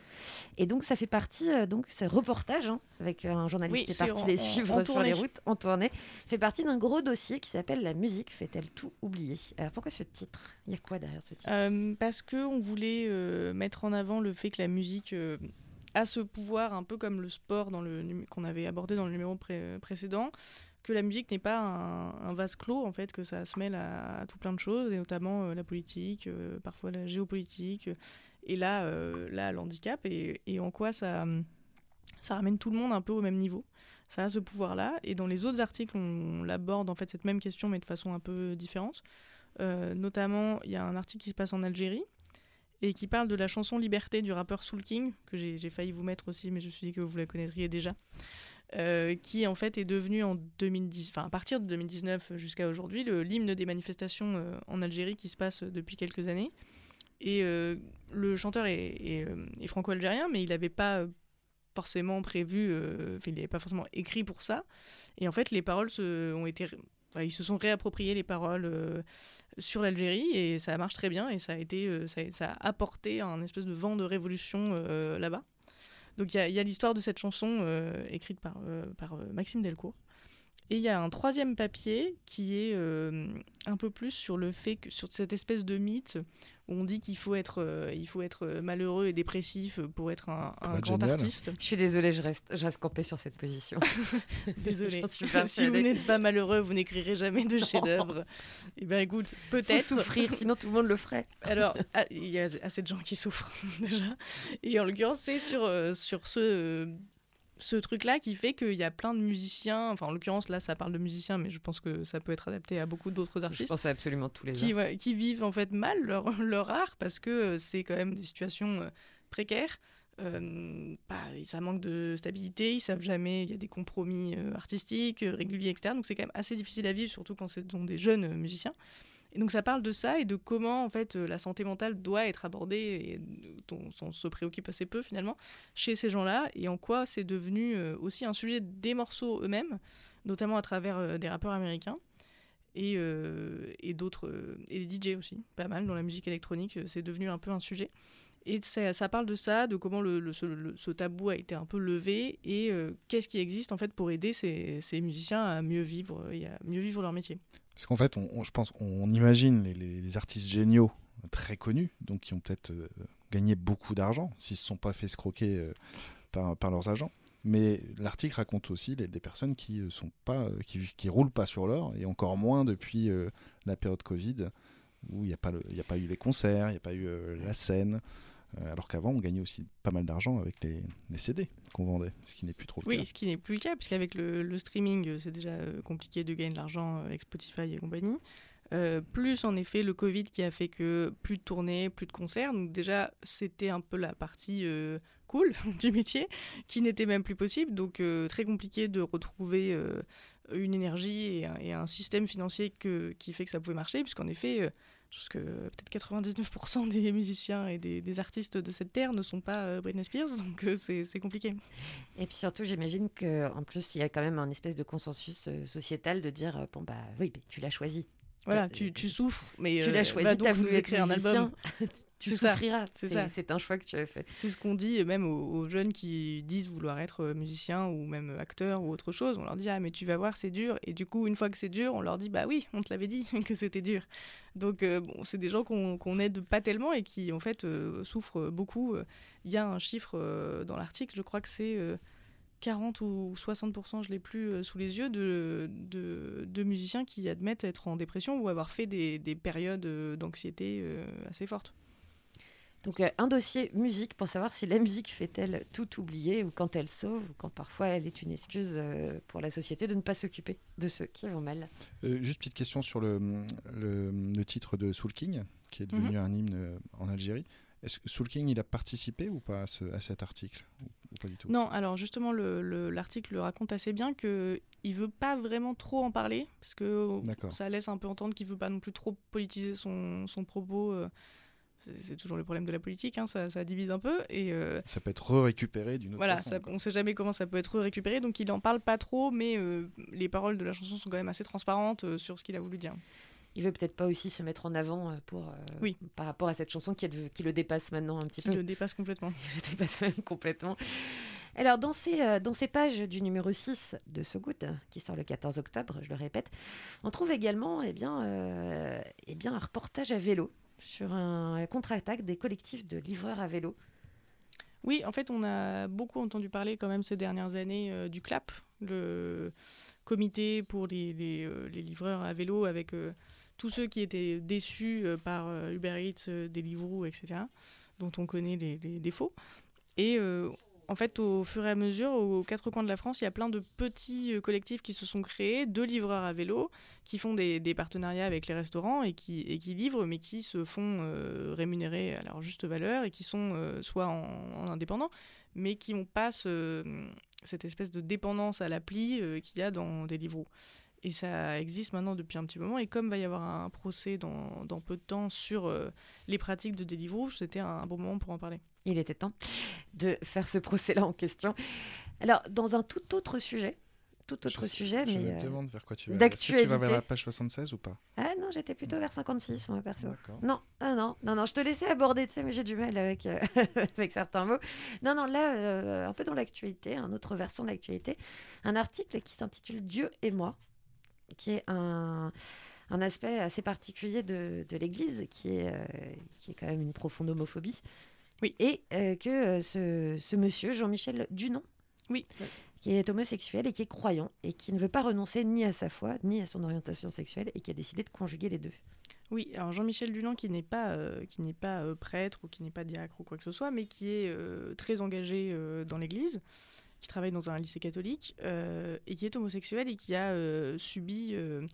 Et donc ça fait partie euh, donc ce reportage hein, avec un journaliste Oui, qui est parti les suivre sur les routes en tournée fait partie d'un gros dossier qui s'appelle La musique fait-elle tout oublier? Alors pourquoi ce titre? Il y a quoi derrière ce titre? Euh, parce que on voulait euh, mettre en avant le fait que la musique euh, a ce pouvoir, un peu comme le sport dans le qu'on avait abordé dans le numéro pré- précédent, que la musique n'est pas un, vase clos en fait, que ça se mêle à, tout plein de choses, et notamment la politique, parfois la géopolitique, et là, là l'handicap, et, et en quoi ça, ça ramène tout le monde un peu au même niveau. Ça a ce pouvoir-là, et dans les autres articles, on, l'aborde en fait cette même question, mais de façon un peu différente. Euh, notamment, il y a un article qui se passe en Algérie et qui parle de la chanson Liberté du rappeur Soul King, que j'ai failli vous mettre aussi, mais je me suis dit que vous la connaîtriez déjà, euh, qui en fait est devenue en 2010, enfin à partir de 2019 jusqu'à aujourd'hui, l'hymne des manifestations euh, en Algérie qui se passe depuis quelques années. Et le chanteur est, est, franco-algérien, mais il n'avait pas forcément prévu, euh, il n'avait pas forcément écrit pour ça. Et en fait, les paroles se, ont été, ils se sont réappropriés les paroles euh, sur l'Algérie et ça marche très bien et ça a été, euh, ça, a apporté un espèce de vent de révolution euh, là-bas. Donc il y a, a l'histoire de cette chanson écrite par, par Maxime Delcourt. Et il y a un troisième papier qui est euh, un peu plus sur le fait que sur cette espèce de mythe où on dit qu'il faut être euh, il faut être malheureux et dépressif pour être un, Pour un être grand génial. artiste. Je suis désolée, je reste, je reste campée sur cette position. Désolée. Si vous n'êtes pas malheureux, vous n'écrirez jamais de chef-d'œuvre. Eh bien, écoute, peut-être. Faut souffrir, sinon tout le monde le ferait. Alors, ah, il y a assez de gens qui souffrent déjà. Et en l'occurrence, c'est sur, euh, sur ce, euh, ce truc-là qui fait qu'il y a plein de musiciens. Enfin, en l'occurrence, là, ça parle de musiciens, mais je pense que ça peut être adapté à beaucoup d'autres Je artistes. pense à absolument tous les Qui, ouais, qui vivent en fait mal leur, leur art parce que euh, c'est quand même des situations euh, précaires. Euh, bah, ça manque de stabilité, ils savent jamais, il y a des compromis euh, artistiques, euh, réguliers, etc. Donc c'est quand même assez difficile à vivre, surtout quand ce sont des jeunes musiciens. Et donc ça parle de ça et de comment en fait euh, la santé mentale doit être abordée et dont on se préoccupe assez peu finalement chez ces gens-là et en quoi c'est devenu euh, aussi un sujet des morceaux eux-mêmes, notamment à travers euh, des rappeurs américains et, d'autres et des DJ aussi, pas mal dans la musique électronique, c'est devenu un peu un sujet. Et ça, parle de ça, de comment ce, tabou a été un peu levé et qu'est-ce qui existe en fait pour aider ces, ces musiciens à mieux vivre et à mieux vivre leur métier. Parce qu'en fait, je pense, on imagine les, artistes géniaux très connus, donc qui ont peut-être euh, gagné beaucoup d'argent s'ils ne se sont pas fait escroquer euh, par, leurs agents. Mais l'article raconte aussi des personnes qui euh, sont pas, qui, roulent pas sur l'or et encore moins depuis la période Covid où il n'y a pas eu les concerts, il n'y a pas eu la scène. Euh, alors qu'avant, on gagnait aussi pas mal d'argent avec les, les CD qu'on vendait, ce qui n'est plus trop le Oui, cas. ce qui n'est plus le cas, puisqu'avec le, le streaming, euh, c'est déjà euh, compliqué de gagner de l'argent avec Spotify et compagnie. Euh, plus en effet le Covid qui a fait que plus de tournées, plus de concerts. Donc déjà, c'était un peu la partie euh, cool du métier qui n'était même plus possible. Donc euh, très compliqué de retrouver une énergie et un, et un système financier que, qui fait que ça pouvait marcher, puisqu'en effet... je pense que peut-être 99% des musiciens et des, des artistes de cette terre ne sont pas euh, Britney Spears, donc euh, c'est c'est compliqué. Et puis surtout, j'imagine qu'en plus, il y a quand même un espèce de consensus euh, sociétal de dire bon, bah oui, mais tu l'as choisi. Voilà, tu, tu souffres, mais tu l'as choisi, tu as voulu écrire un album. tu souffriras. c'est ça. c'est un choix que tu as fait. C'est ce qu'on dit euh, même aux, aux jeunes qui disent vouloir être euh, musicien ou même acteur ou autre chose. On leur dit ah mais tu vas voir c'est dur et du coup une fois que c'est dur on leur dit bah oui on te l'avait dit que c'était dur. Donc euh, bon c'est des gens qu'on qu'on aide pas tellement et qui en fait euh, souffrent beaucoup. Il y a un chiffre euh, dans l'article je crois que c'est euh, 40 ou 60%, je l'ai plus euh, sous les yeux, de, de, de musiciens qui admettent être en dépression ou avoir fait des, des périodes euh, d'anxiété euh, assez fortes. Donc euh, un dossier musique pour savoir si la musique fait-elle tout oublier ou quand elle sauve ou quand parfois elle est une excuse euh, pour la société de ne pas s'occuper de ceux qui vont mal. Euh, juste petite question sur le, le, le titre de Soul King, qui est devenu un hymne en Algérie. Est-ce que Soul King, il a participé ou pas à, ce- à cet article ou, ou pas du tout? Non, alors justement, le- le- l'article le raconte assez bien que il veut pas vraiment trop en parler parce que ça laisse un peu entendre qu'il veut pas non plus trop politiser son, son propos. euh, c'est- toujours le problème de la politique, hein, ça, ça divise un peu. Et euh, Ça peut être récupéré d'une autre voilà, façon. quoi. on sait jamais comment ça peut être récupéré, donc il en parle pas trop, mais euh, les paroles de la chanson sont quand même assez transparentes euh, sur ce qu'il a voulu dire. Il veut peut-être pas aussi se mettre en avant pour, euh, Oui. par rapport à cette chanson qui, est de- qui le dépasse maintenant un petit Qui peu. le dépasse complètement. Qui le dépasse même complètement. Alors, dans ces, euh, dans ces pages du numéro 6 de So Good, qui sort le 14 octobre, je le répète, on trouve également eh bien, euh, eh bien, un reportage à vélo sur un contre-attaque des collectifs de livreurs à vélo. Oui, en fait, on a beaucoup entendu parler quand même ces dernières années euh, du CLAP, le comité pour les, les, euh, livreurs à vélo, avec euh, tous ceux qui étaient déçus par Uber Eats, Deliveroo, etc., dont on connaît les, les défauts. Et en fait, au fur et à mesure, aux quatre coins de la France, il y a plein de petits euh, collectifs qui se sont créés, de livreurs à vélo, qui font des, des partenariats avec les restaurants et qui, livrent, mais qui se font euh, rémunérer à leur juste valeur et qui sont euh, soit en, en indépendant, mais qui n'ont pas ce- cette espèce de dépendance à l'appli qu'il y a dans Deliveroo. Et ça existe maintenant depuis un petit moment. Et comme va y avoir un procès dans, dans peu de temps sur euh, les pratiques de Deliveroo, c'était un bon moment pour en parler. Il était temps de faire ce procès-là en question. Alors, dans un tout autre sujet, tout autre Je- sujet, je mais me euh, demande vers quoi tu vas. Est-ce que tu vas vers la d'actualité. page 76 ou pas Ah non, j'étais plutôt vers 56, moi, perso. D'accord. Non, ah non, non, non, je te laissais aborder, tu sais, mais j'ai du mal avec, euh, avec certains mots. Non, non, là, euh, un peu dans l'actualité, un autre versant de l'actualité, un article qui s'intitule Dieu et moi, qui est un, un aspect assez particulier de, de l'Église, qui est, euh, qui est quand même une profonde homophobie. Oui. Et euh, que euh, ce, ce monsieur, Jean-Michel Dunon, Oui. qui est homosexuel et qui est croyant, et qui ne veut pas renoncer ni à sa foi, ni à son orientation sexuelle, et qui a décidé de conjuguer les deux. Oui, alors Jean-Michel Dulan, qui n'est pas, euh, qui n'est pas euh, prêtre ou qui n'est pas diacre ou quoi que ce soit, mais qui est euh, très engagé dans l'Église, qui travaille dans un lycée catholique euh, et qui est homosexuel et qui a euh, subi euh,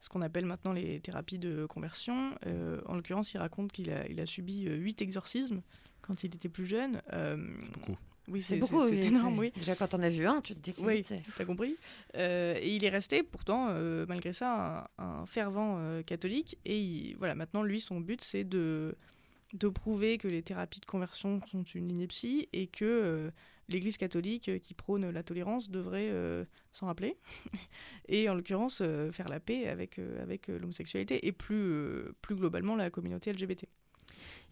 ce qu'on appelle maintenant les thérapies de conversion. Euh, en l'occurrence, il raconte qu'il a, il a subi euh, huit exorcismes quand il était plus jeune. Euh, C'est beaucoup. Oui, C'est beaucoup, c'est oui, énorme, oui. Déjà, quand on a vu un, tu te dis que Oui, t'as compris. Euh, et il est resté, pourtant, euh, malgré ça, un, un fervent euh, catholique. Et il- voilà, maintenant, lui, son but, c'est de, de prouver que les thérapies de conversion sont une ineptie et que euh, l'Église catholique, euh, qui prône la tolérance, devrait euh, s'en rappeler. et en l'occurrence, euh, faire la paix avec, euh, avec l'homosexualité et plus, plus globalement la communauté LGBT.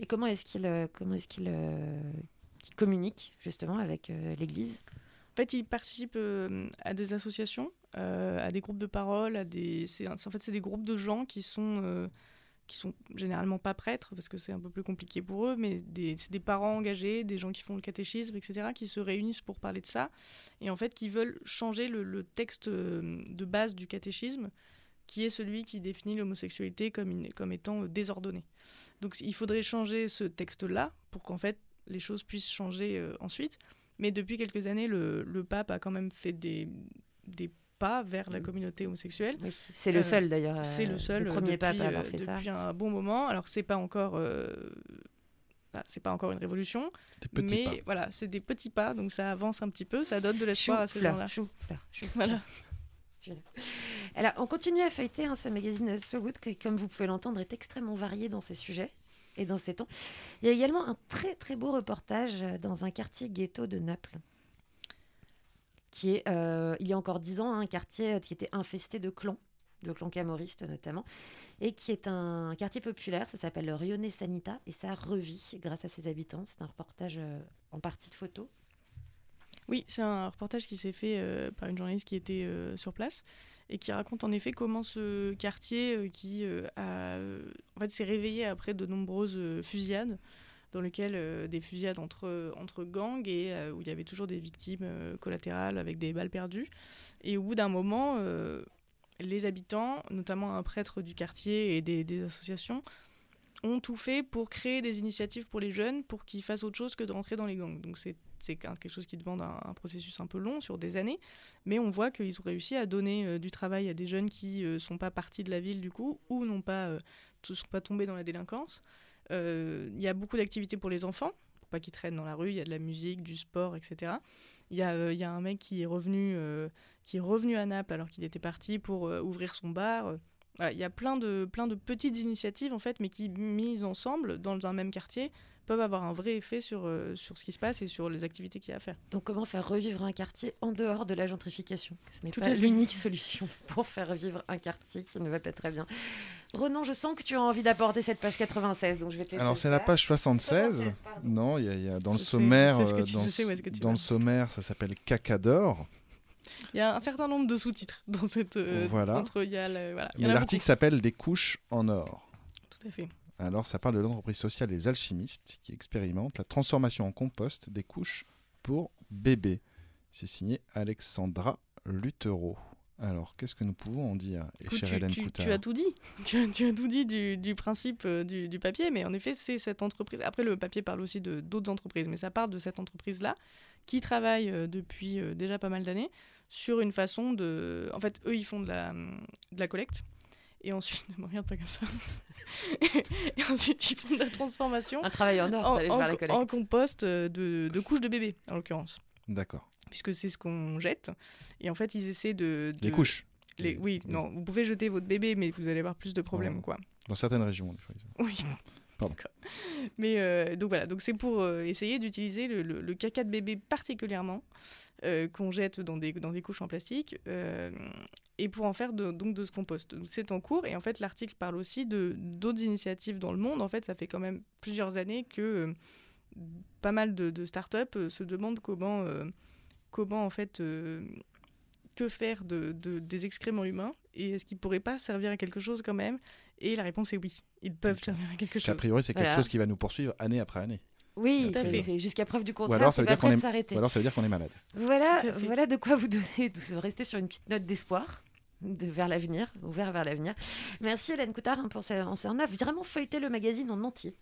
Et comment est-ce qu'il comment est-ce qu'il qu'il communique justement avec l'Église? En fait, il participe à des associations, à des groupes de parole, à des. En fait, c'est des groupes de gens qui sont qui sont généralement pas prêtres parce que c'est un peu plus compliqué pour eux, mais des, des parents engagés, des gens qui font le catéchisme, etc., qui se réunissent pour parler de ça et en fait qui veulent changer le, texte euh, de base du catéchisme, qui est celui qui définit l'homosexualité comme comme étant euh, désordonnée. Donc il faudrait changer ce texte-là pour qu'en fait les choses puissent changer euh, ensuite. Mais depuis quelques années, le, pape a quand même fait des pas vers la communauté homosexuelle. Oui, c'est le Euh, seul d'ailleurs. C'est euh, le seul le euh, premier depuis, pape à avoir euh, fait ça. depuis un bon moment. Alors c'est pas encore, euh, bah, c'est pas encore une révolution, Des petits mais pas. voilà, c'est des petits pas, donc ça avance un petit peu, ça donne de l'espoir à ces gens-là. Voilà. Alors, on continue à feuilleter hein, ce magazine So Good, qui, comme vous pouvez l'entendre, est extrêmement varié dans ses sujets et dans ses tons. Il y a également un très très beau reportage euh, dans un quartier ghetto de Naples, qui est, euh, il y a encore dix ans, hein, un quartier euh, qui était infesté de clans, de clans camoristes notamment, et qui est un quartier populaire, ça s'appelle le Rione Sanita, et ça revit grâce à ses habitants. C'est un reportage euh, en partie de photos. Oui, c'est un reportage qui s'est fait par une journaliste qui était sur place et qui raconte en effet comment ce quartier qui en fait, s'est réveillé après de nombreuses fusillades, dans lesquelles euh, des fusillades entre, entre gangs et euh, où il y avait toujours des victimes euh, collatérales avec des balles perdues. Et au bout d'un moment, les habitants, notamment un prêtre du quartier et des, associations, ont tout fait pour créer des initiatives pour les jeunes pour qu'ils fassent autre chose que de rentrer dans les gangs. Donc c'est quelque chose qui demande un, processus un peu long sur des années, mais on voit qu'ils ont réussi à donner du travail à des jeunes qui ne sont pas partis de la ville du coup ou n'ont pas euh, sont pas tombés dans la délinquance. Euh, Il y a beaucoup d'activités pour les enfants, pour pas qu'ils traînent dans la rue. Il y a de la musique, du sport, etc. Il y, a, euh, y a un mec qui est revenu, euh, qui est revenu à Naples alors qu'il était parti pour ouvrir son bar. Il y a plein de, plein de petites initiatives en fait, mais qui mises ensemble dans un même quartier peuvent avoir un vrai effet sur, euh, sur ce qui se passe et sur les activités qu'il y a à faire. Donc comment faire revivre un quartier en dehors de la gentrification? Ce n'est pas l'unique solution pour faire vivre un quartier qui ne va pas très bien. Renan, je sens que tu as envie d'aborder cette page 96, donc je vais te Alors c'est la page 76. 76, pardon. non, il y a, il y a dans le sais- sommaire, euh, tu- dans, le sommaire, ça s'appelle Caca d'or. Il y a un certain nombre de sous-titres dans cette. euh, Voilà. entre- il y a le- voilà, l'article s'appelle Des couches en or. Tout à fait. Alors, ça parle de l'entreprise sociale Les Alchimistes qui expérimente la transformation en compost des couches pour bébés. C'est signé Alexandra Lutero. Alors, qu'est-ce que nous pouvons en dire, et Écoute, chère tu, Hélène tu- tu as tout dit. Tu as, tu as tout dit du, du principe euh, du, du papier, mais en effet, c'est cette entreprise. Après, le papier parle aussi de d'autres entreprises, mais ça part de cette entreprise-là qui travaille euh, depuis euh, déjà pas mal d'années sur une façon de. En fait, eux, ils font de la, de la collecte. Et ensuite, ne me regarde pas comme ça. et ensuite, ils font de la transformation Un travail en or en, la compost euh, de, de couches de bébé, en l'occurrence. D'accord. Puisque c'est ce qu'on jette. Et en fait, ils essaient de. Les couches, les- oui, non, vous pouvez jeter votre bébé, mais vous allez avoir plus de problèmes, Ouais. quoi. dans certaines régions. des fois. Oui. Pardon. D'accord. Mais euh, donc voilà, donc c'est pour euh, essayer d'utiliser le, le- le caca de bébé particulièrement euh, qu'on jette dans des, dans des couches en plastique euh, et pour en faire de, donc de ce compost. Donc c'est en cours et en fait l'article parle aussi de d'autres initiatives dans le monde. En fait, ça fait quand même plusieurs années que euh, pas mal de, de startups euh, se demandent comment euh, comment en fait euh, que faire de, de- des excréments humains et est-ce qu'ils pourraient pas servir à quelque chose quand même? Et la réponse est oui, ils peuvent servir à quelque Parce chose. priori, c'est quelque Voilà. chose qui va nous poursuivre année après année. Oui, Tout à c'est- fait. c'est jusqu'à preuve du Ou contraire, alors, ça veut dire qu'on est... s'arrêter. ou alors ça veut dire qu'on est malade. Voilà, voilà de quoi vous donner, de se rester sur une petite note d'espoir de, vers l'avenir, ouvert vers l'avenir. Merci Hélène Coutard hein, pour ce, on, s'est- on a vraiment feuilleté le magazine en entier.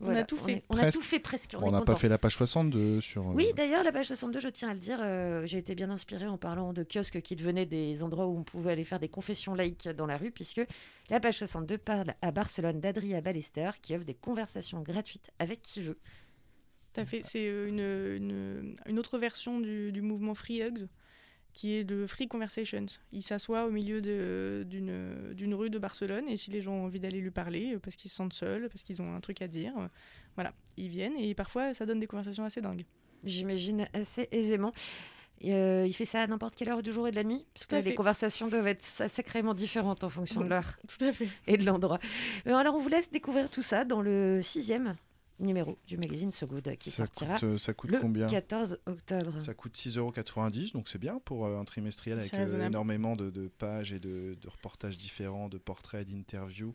On a tout fait. est- On, a Presque. tout fait presque. On, on n'a pas fait la page 62 sur. euh, Oui, d'ailleurs, la page 62, je tiens à le dire, euh, j'ai été bien inspirée en parlant de kiosques qui devenaient des endroits où on pouvait aller faire des confessions laïques dans la rue, puisque la page 62 parle à Barcelone d'Adria Ballester, qui offre des conversations gratuites avec qui veut. Tout à fait. C'est euh, une, une, une autre version du, du mouvement Free Hugs, qui est le Free Conversations. Il s'assoit au milieu d'une rue de Barcelone, et si les gens ont envie d'aller lui parler, euh, parce qu'ils se sentent seuls, parce qu'ils ont un truc à dire, euh, voilà, ils viennent, et parfois ça donne des conversations assez dingues. J'imagine assez aisément. Euh, il fait ça à n'importe quelle heure du jour et de la nuit Parce que les conversations doivent être sa- sacrément différentes en fonction de l'heure Tout à fait. et de l'endroit. Alors, on vous laisse découvrir tout ça dans le sixième numéro du magazine So Good qui Ça sortira coûte, euh, ça coûte le combien 14 octobre. Ça coûte 6,90€, donc c'est bien pour euh, un trimestriel avec euh, énormément de, de pages et de, de reportages différents, de portraits, d'interviews,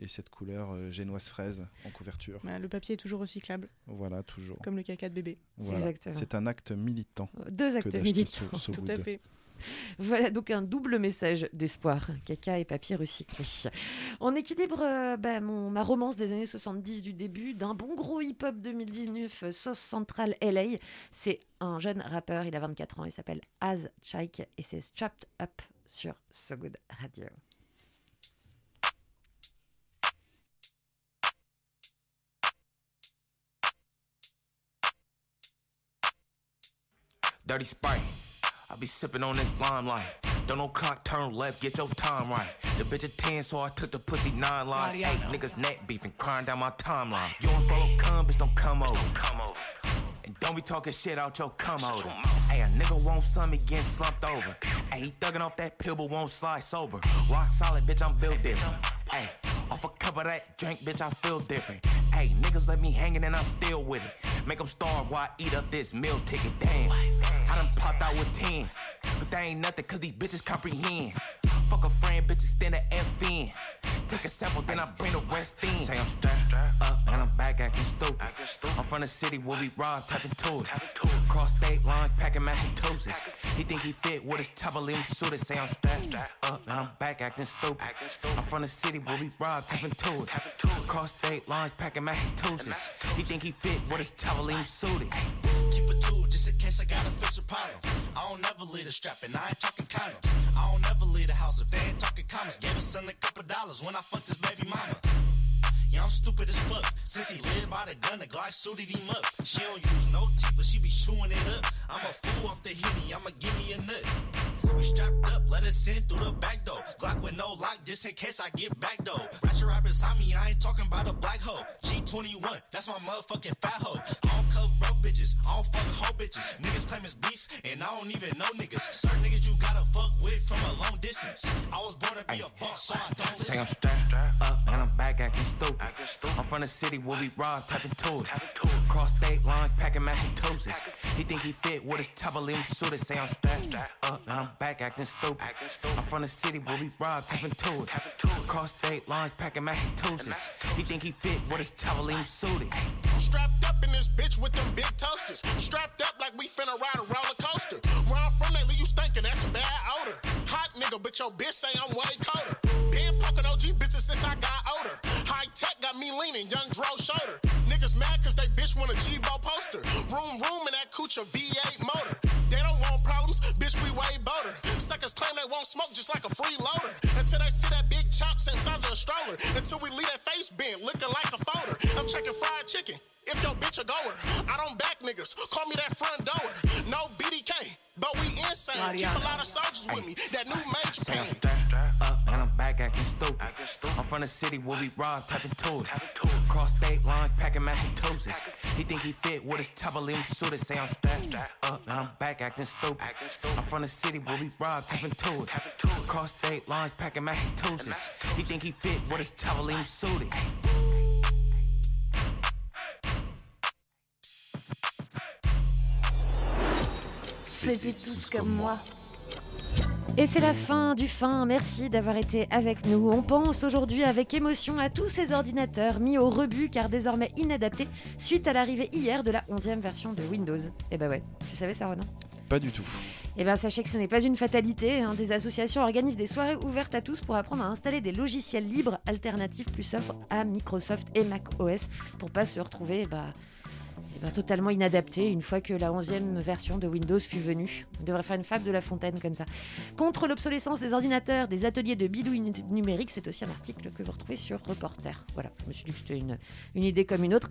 et cette couleur euh, génoise fraise en couverture. Voilà, le papier est toujours recyclable, Voilà, toujours. comme le caca de bébé. Voilà. Exactement. C'est un acte militant. Deux actes militants. So- So Tout Good. à fait. Voilà donc un double message d'espoir, caca et papier recyclé. On équilibre euh, bah, mon, ma romance des années 70 du début d'un bon gros hip-hop 2019, euh, Sauce Central LA. C'est un jeune rappeur, il a 24 ans, il s'appelle Az Chaik et c'est Strapped Up sur So Good Radio. I be sipping on this limelight. Don't no clock turn left, get your time right. The bitch a 10, so I took the pussy nine lives. Eight niggas neck beefing, crying down my timeline. You don't follow cum, bitch, don't come over. Come over. And don't be talking shit out your cum holder. Hey, a nigga want some, he getting slumped over. Hey, he thugging off that pill, but won't slide sober. Rock solid, bitch, I'm built different. Hey, off a cup of that drink, bitch, I feel different. Hey, niggas let me hanging and I'm still with it. Make them starve while I eat up this meal ticket. Damn, I done popped out with 10. But that ain't nothing cause these bitches comprehend. Fuck a friend, bitches stand a F in. Take a sample, then I bring the rest in. Say I'm strapped up and I'm back acting stupid. I'm from the city where we rob, tapping to it. Cross state lines, packing Massachusetts. He think he fit with his top of limb suited. Say I'm strapped up and I'm back acting stupid. I'm from the city where we rob, tapping to it. Cross state lines, packing Massachusetts. He think he fit with his top of limb suited. Case I fix a problem. I don't never leave a strap and I ain't talking condoms. I don't never leave the house if they ain't talking commas. Gave her son a couple dollars when I fucked this baby mama. Yeah, I'm stupid as fuck. Since he lived by the gun, the Glock suited him up. She don't use no teeth, but she be chewing it up. I'm a fool off the henny, I'ma give me a nut. We strapped up, let us in through the back door. Glock with no lock, just in case I get back though. Ratchet right beside me, I ain't talking about a black hole. G21, that's my motherfucking fat hoe. I don't cover broke bitches, I don't fuck hoe bitches. Niggas claim it's beef, and I don't even know niggas. Certain niggas you gotta fuck with from a long distance. I was born to be a boss, so I don't Say I'm listen. strapped up and I'm back acting stupid. I'm from the city where we rob, tapping to it. Cross state lines, packing Massachusetts. He think he fit with his Tabalim suited. Say I'm strapped up and I'm back acting stupid. I'm from the city where we rob, tapping to it. Cross state lines, packing Massachusetts. He think he fit with his Tabalim suited. I'm strapped up in this bitch with them big toasters. Strapped up like we finna ride a roller coaster. Where I'm from, they leave you stinking, that's a bad odor. Hot nigga, but your bitch say I'm way colder. Been poking OG bitches since I got older. High tech got me leaning, young Dro shoulder. Niggas mad cause they bitch want a G-Bo poster. Room, room in that coochie V8 motor. Problems, bitch, we way bolder. Suckers claim they won't smoke just like a freeloader. Until they see that big chop same size of a stroller. Until we leave that face bent, looking like a folder. I'm checking fried chicken. If your bitch a goer, I don't back niggas. Call me that front door. No BDK, but we insane. Keep a lot of soldiers with me. That new major Say I'm pain. strapped up and I'm back acting stupid. I'm from the city where we rob, tapping to it. Cross state lines, packing Massachusetts. He think he fit with his Tabalim suited. Say I'm strapped up and I'm back acting stupid. I'm from the city where we rob, tapping to it. Cross state lines, packing Massachusetts. He think he fit with his Tabalim suited. Faisez tous comme moi. Et c'est la fin du fin. Merci d'avoir été avec nous. On pense aujourd'hui avec émotion à tous ces ordinateurs mis au rebut car désormais inadaptés suite à l'arrivée hier de la 11e version de Windows. Et bah ouais, tu savais ça Ronan? Pas du tout. Eh bien, sachez que ce n'est pas une fatalité. hein. Des associations organisent des soirées ouvertes à tous pour apprendre à installer des logiciels libres alternatifs plus soft à Microsoft et Mac OS pour pas se retrouver bah, eh ben, totalement inadaptés une fois que la 11e version de Windows fut venue. On devrait faire une fable de la fontaine comme ça. Contre l'obsolescence des ordinateurs, des ateliers de bidouille nu- numérique, c'est aussi un article que vous retrouvez sur Reporter. Voilà, je me suis dit que c'était une, une idée comme une autre.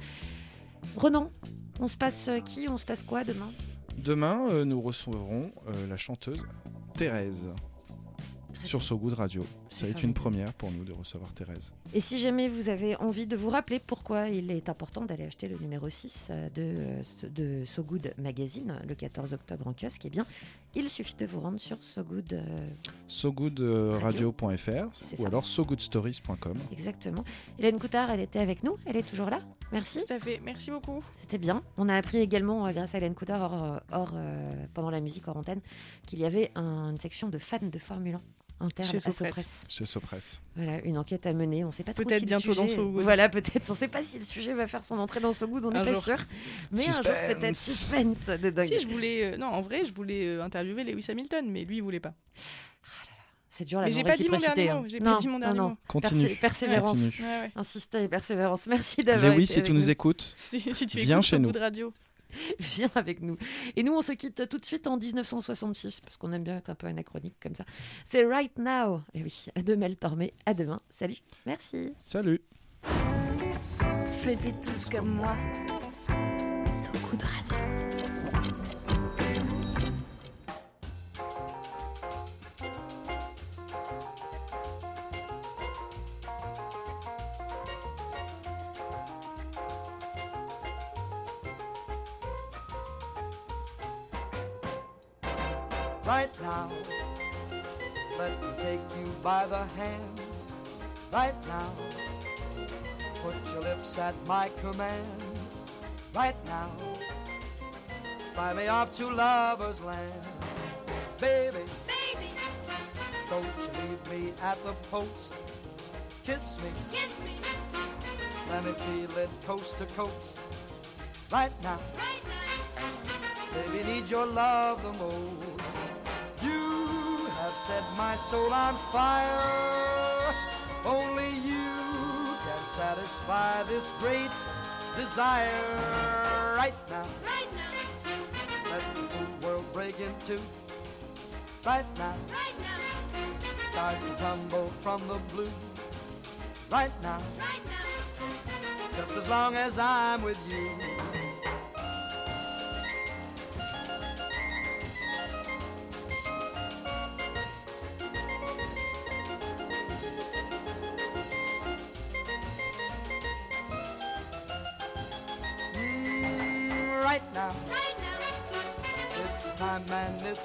Renan, on se passe euh, qui? On se passe quoi demain? Demain, euh, nous recevrons euh, la chanteuse Thérèse sur So Good Radio. Ça être une première pour nous de recevoir Thérèse. Et si jamais vous avez envie de vous rappeler pourquoi il est important d'aller acheter le numéro 6 euh, de, euh, de So Good Magazine le 14 octobre en kiosque, eh bien, il suffit de vous rendre sur So Good. euh, sogoodradio.fr C'est ou alors sogoodstories.com. exactement. Hélène Coutard, elle était avec nous, elle est toujours là. Merci. Tout à fait, merci beaucoup. C'était bien. On a appris également, euh, grâce à Hélène Coutard, hors, hors, euh, pendant la musique hors antenne, qu'il y avait un- une section de fans de Formule 1 interne Chez Sopress. Chez Sopress. Voilà, une enquête à mener. On ne sait pas trop Peut-être si le bientôt dans. Voilà, peut-être. On ne sait pas si le sujet va faire son entrée dans So Good, on n'est pas sûr. Mais un jour peut-être. Suspense de dingue. Si, je voulais. euh, non, en vrai, je voulais euh, interviewer Lewis Hamilton, mais lui, il voulait pas. C'est dur la Mais j'ai pas dit mon dernier hein. mot, j'ai Non, pas dit mon non, dernier mot. Continue. Persé- persévérance. Continue. Ouais, ouais. Insistez et persévérance. Merci d'avoir Lewis, été si tu nous écoutes, Si, si tu viens écoutes chez So nous. Radio. Viens avec nous. Et nous, on se quitte tout de suite en 1966, parce qu'on aime bien être un peu anachronique comme ça. C'est Right Now. Et oui, de Mel Tormé. À demain. Salut. Merci. Salut. Faisez tous comme moi. So Good Radio. Now. Let me take you by the hand right now. Put your lips at my command right now. Fly me off to lover's land, baby. Baby, don't you leave me at the post. Kiss me, kiss me. Let me feel it coast to coast right now. Right now. Baby, need your love the most. Set my soul on fire. Only you can satisfy this great desire right now. Right now. Let the full world break into right now. Right now. Stars can tumble from the blue right now. Right now. just as long as I'm with you.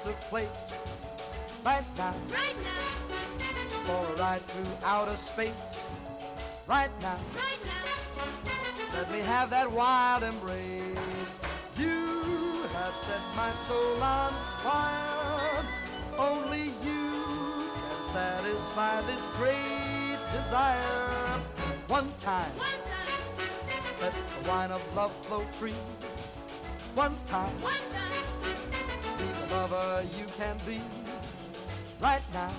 A place. Right now. For a ride through outer space. Right now. Let me have that wild embrace. You have set my soul on fire. Only you can satisfy this great desire. One time. Let the wine of love flow free. One time. Be the lover you can be. Right now.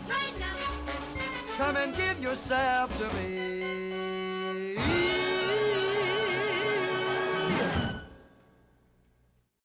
Come and give yourself to me.